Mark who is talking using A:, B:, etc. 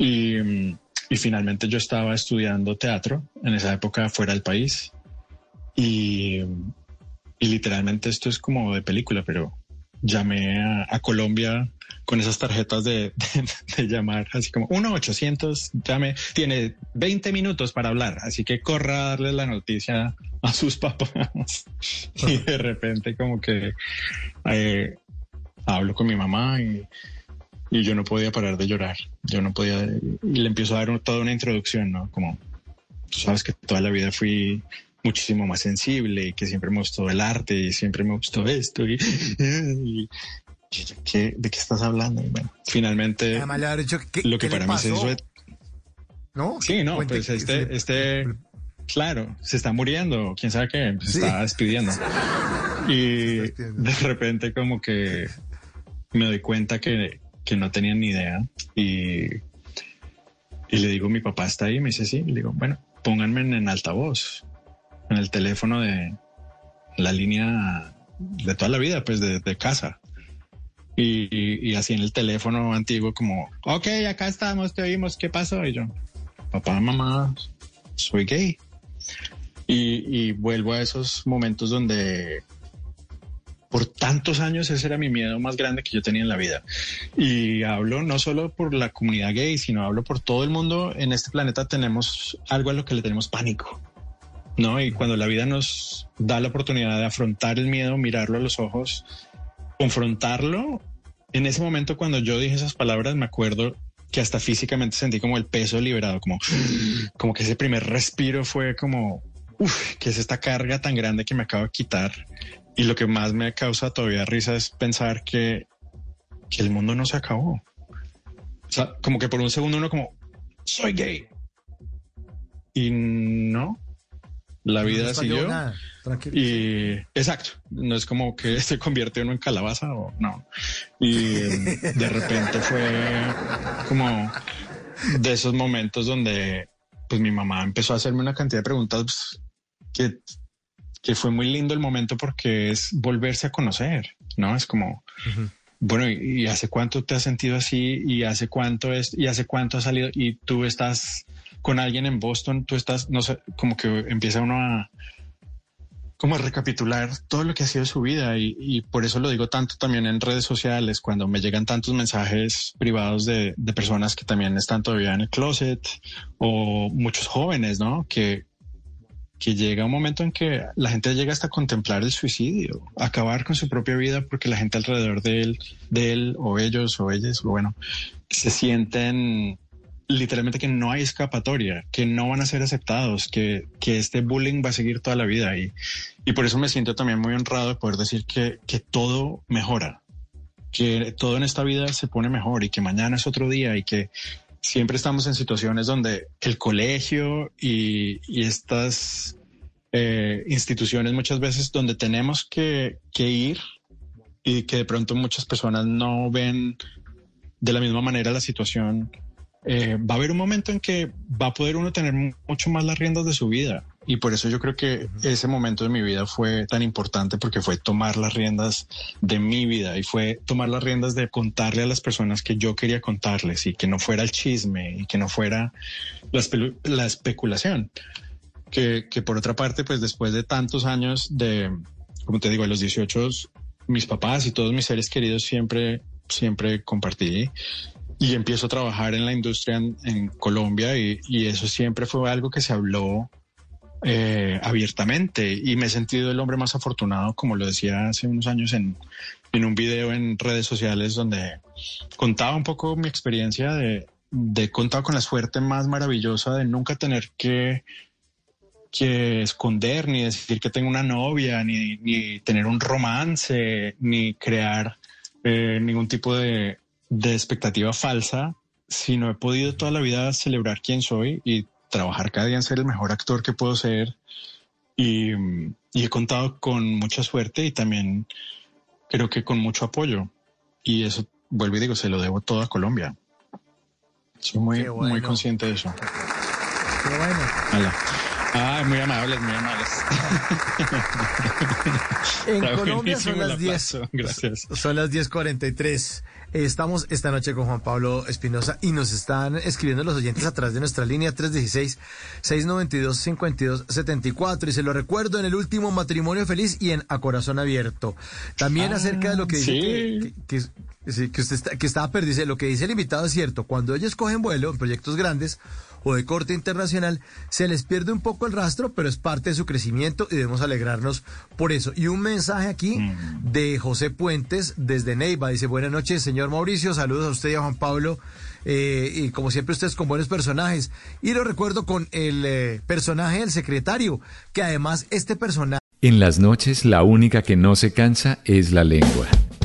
A: Y, y finalmente yo estaba estudiando teatro en esa época fuera del país. Y, y literalmente esto es como de película, pero llamé a, Colombia con esas tarjetas de, llamar, así como 1-800, llame, tiene 20 minutos para hablar, así que corra a darle la noticia a sus papás. y de repente como que eh, hablo con mi mamá y, y, yo no podía parar de llorar, yo no podía, y le empiezo a dar toda una introducción, ¿no? Como, tú sabes que toda la vida fui muchísimo más sensible y que siempre me gustó el arte y siempre me gustó esto y, ¿de qué estás hablando? bueno, finalmente lo que para mí es eso. ¿No? Sí, no, pues este, este, claro, se está muriendo, quién sabe qué, se está despidiendo. Y de repente como que me doy cuenta que, que no tenía ni idea y, y le digo, mi papá está ahí, me dice, sí, le digo, bueno, pónganme en altavoz en el teléfono de la línea de toda la vida, pues de, casa. Y, así en el teléfono antiguo como, ok, acá estamos, te oímos, ¿qué pasó? Y yo, papá, mamá, soy gay. Y, vuelvo a esos momentos donde tantos años ese era mi miedo más grande que yo tenía en la vida. Y hablo no solo por la comunidad gay, sino hablo por todo el mundo. En este planeta tenemos algo a lo que le tenemos pánico. ¿no? Y cuando la vida nos da la oportunidad de afrontar el miedo, mirarlo a los ojos, confrontarlo, en ese momento cuando yo dije esas palabras me acuerdo que hasta físicamente sentí como el peso liberado, como, como que ese primer respiro fue como, uff, que es esta carga tan grande que me acabo de quitar. Y lo que más me causa todavía risa es pensar que, que el mundo no se acabó. O sea, como que por un segundo uno como, soy gay. Y no, la vida siguió. Y exacto, no es como que se convierte uno en calabaza o no. Y de repente fue como de esos momentos donde pues mi mamá empezó a hacerme una cantidad de preguntas que, que fue muy lindo el momento porque es volverse a conocer, ¿no? Es como, bueno, ¿y, hace cuánto te has sentido así? ¿Y hace cuánto es? ¿Y hace cuánto has salido? Y tú estás con alguien en Boston, tú estás, no sé, como que empieza uno a como a recapitular todo lo que ha sido su vida y, por eso lo digo tanto también en redes sociales, cuando me llegan tantos mensajes privados de, personas que también están todavía en el closet o muchos jóvenes, ¿no? Que, que llega un momento en que la gente llega hasta contemplar el suicidio, acabar con su propia vida porque la gente alrededor de él, de él o ellos o ellas, bueno, se sienten literalmente que no hay escapatoria, que no van a ser aceptados, que, que este bullying va a seguir toda la vida. Y, y por eso me siento también muy honrado de poder decir que, que todo mejora, que todo en esta vida se pone mejor y que mañana es otro día y que siempre estamos en situaciones donde el colegio y, estas eh, instituciones muchas veces donde tenemos que, que ir y que de pronto muchas personas no ven de la misma manera la situación eh, va a haber un momento en que va a poder uno tener mucho más las riendas de su vida. Y por eso yo creo que ese momento de mi vida fue tan importante porque fue tomar las riendas de mi vida y fue tomar las riendas de contarle a las personas que yo quería contarles y que no fuera el chisme y que no fuera la, especulación. Que, que, por otra parte, pues después de tantos años de, como te digo, a los 18, mis papás y todos mis seres queridos siempre, siempre compartí y empiezo a trabajar en la industria en, Colombia y, eso siempre fue algo que se habló eh, abiertamente. Y me he sentido el hombre más afortunado, como lo decía hace unos años en, en un video en redes sociales donde contaba un poco mi experiencia de, de contar con la suerte más maravillosa de nunca tener que que esconder, ni decir que tengo una novia, ni, ni tener un romance, ni crear eh, ningún tipo de, de expectativa falsa, sino he podido toda la vida celebrar quién soy y trabajar cada día en ser el mejor actor que puedo ser. Y, he contado con mucha suerte y también creo que con mucho apoyo. Y eso, vuelvo y digo, se lo debo todo a Colombia. Soy muy, muy consciente de eso.
B: Qué bueno.
A: Ah, muy amables, muy amables.
B: en Colombia son las 10.
A: Gracias.
B: Son las 10:43. Estamos esta noche con Juan Pablo Espinosa y nos están escribiendo los oyentes a través de nuestra línea 316-692-5274. Y se lo recuerdo en el último matrimonio feliz y en A Corazón Abierto. También acerca de lo que dice
A: sí.
B: que, que, usted está, que estaba perdido. Lo que dice el invitado es cierto. Cuando ellos cogen vuelo en proyectos grandes o de corte internacional, se les pierde un poco el rastro, pero es parte de su crecimiento y debemos alegrarnos por eso. Y un mensaje aquí
A: Mm.
B: de José Puentes desde Neiva. Dice, buenas noches, señor Mauricio, saludos a usted y a Juan Pablo. Eh, y como siempre ustedes con buenos personajes. Y lo recuerdo con el eh, personaje del secretario, que además este personaje...
C: En las noches la única que no se cansa es la lengua.